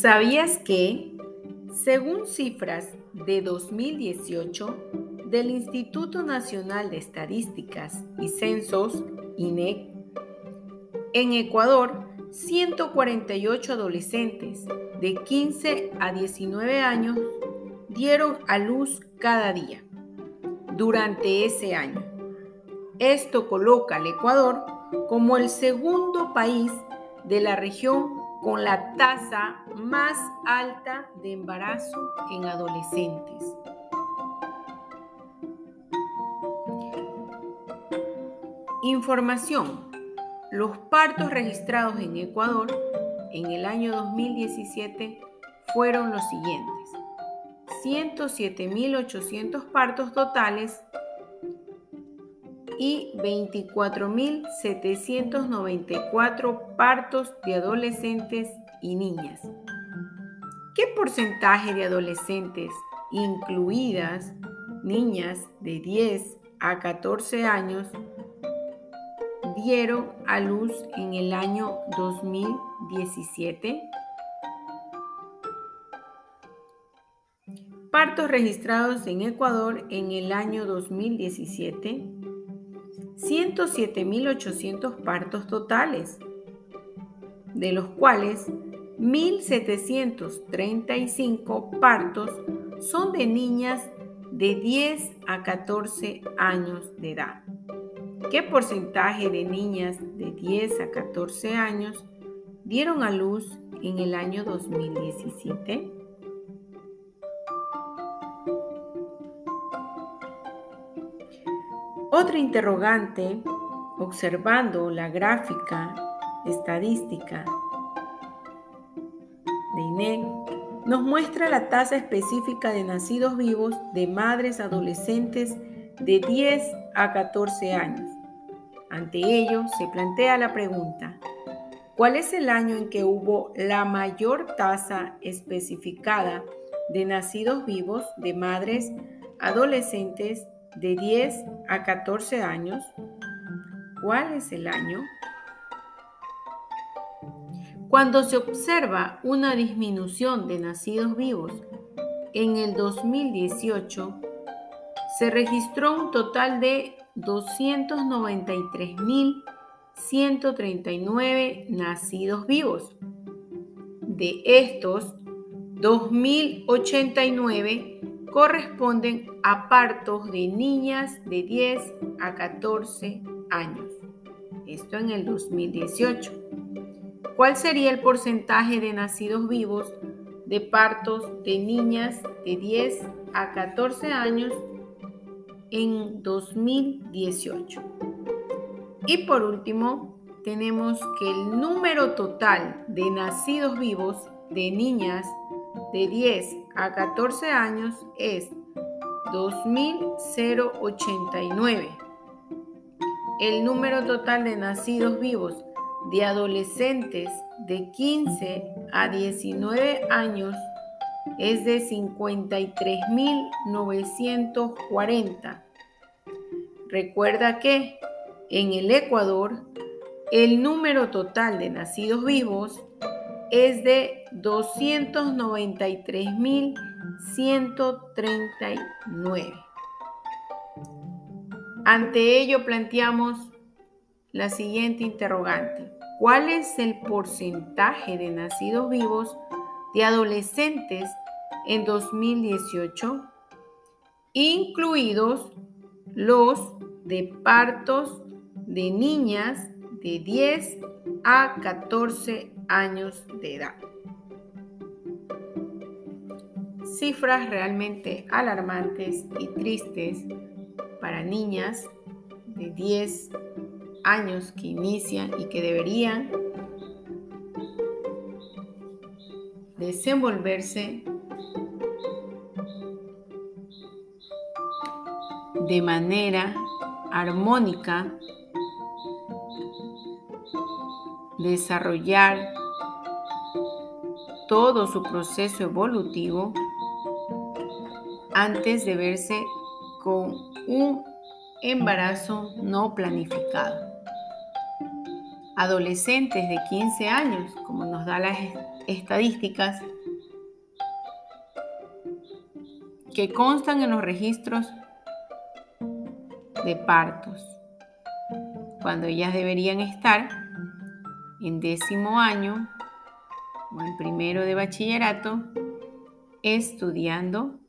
¿Sabías que, según cifras de 2018 del Instituto Nacional de Estadísticas y Censos, INEC, en Ecuador, 148 adolescentes de 15 a 19 años dieron a luz cada día durante ese año. Esto coloca al Ecuador como el segundo país de la región con la tasa más alta de embarazo en adolescentes. Información. Los partos registrados en Ecuador en el año 2017 fueron los siguientes. 107.800 partos totales y 24.794 partos de adolescentes y niñas. ¿Qué porcentaje de adolescentes, incluidas niñas de 10 a 14 años, dieron a luz en el año 2017? Partos registrados en Ecuador en el año 2017 107.800 partos totales, de los cuales 1.735 partos son de niñas de 10 a 14 años de edad. ¿Qué porcentaje de niñas de 10 a 14 años dieron a luz en el año 2017? Otra interrogante, observando la gráfica estadística de INEC, nos muestra la tasa específica de nacidos vivos de madres adolescentes de 10 a 14 años. Ante ello, se plantea la pregunta, ¿cuál es el año en que hubo la mayor tasa especificada de nacidos vivos de madres adolescentes de 10 a 14 años, ¿cuál es el año? Cuando se observa una disminución de nacidos vivos en el 2018, se registró un total de 293.139 nacidos vivos. De estos, 2.089 corresponden a partos de niñas de 10 a 14 años. Esto en el 2018. ¿Cuál sería el porcentaje de nacidos vivos de partos de niñas de 10 a 14 años en 2018? Y por último, tenemos que el número total de nacidos vivos de niñas de 10 a 14 años es 2.089. El número total de nacidos vivos de adolescentes de 15 a 19 años es de 53.940. Recuerda que en el Ecuador el número total de nacidos vivos es de 293.139. Ante ello planteamos la siguiente interrogante. ¿Cuál es el porcentaje de nacidos vivos de adolescentes en 2018, incluidos los de partos de niñas de 10 a 14 años de edad. Cifras realmente alarmantes y tristes para niñas de 10 años que inician y que deberían desenvolverse de manera armónica, desarrollar todo su proceso evolutivo antes de verse con un embarazo no planificado. Adolescentes de 15 años, como nos da la estadísticas que constan en los registros de partos, cuando ellas deberían estar en décimo año o en primero de bachillerato estudiando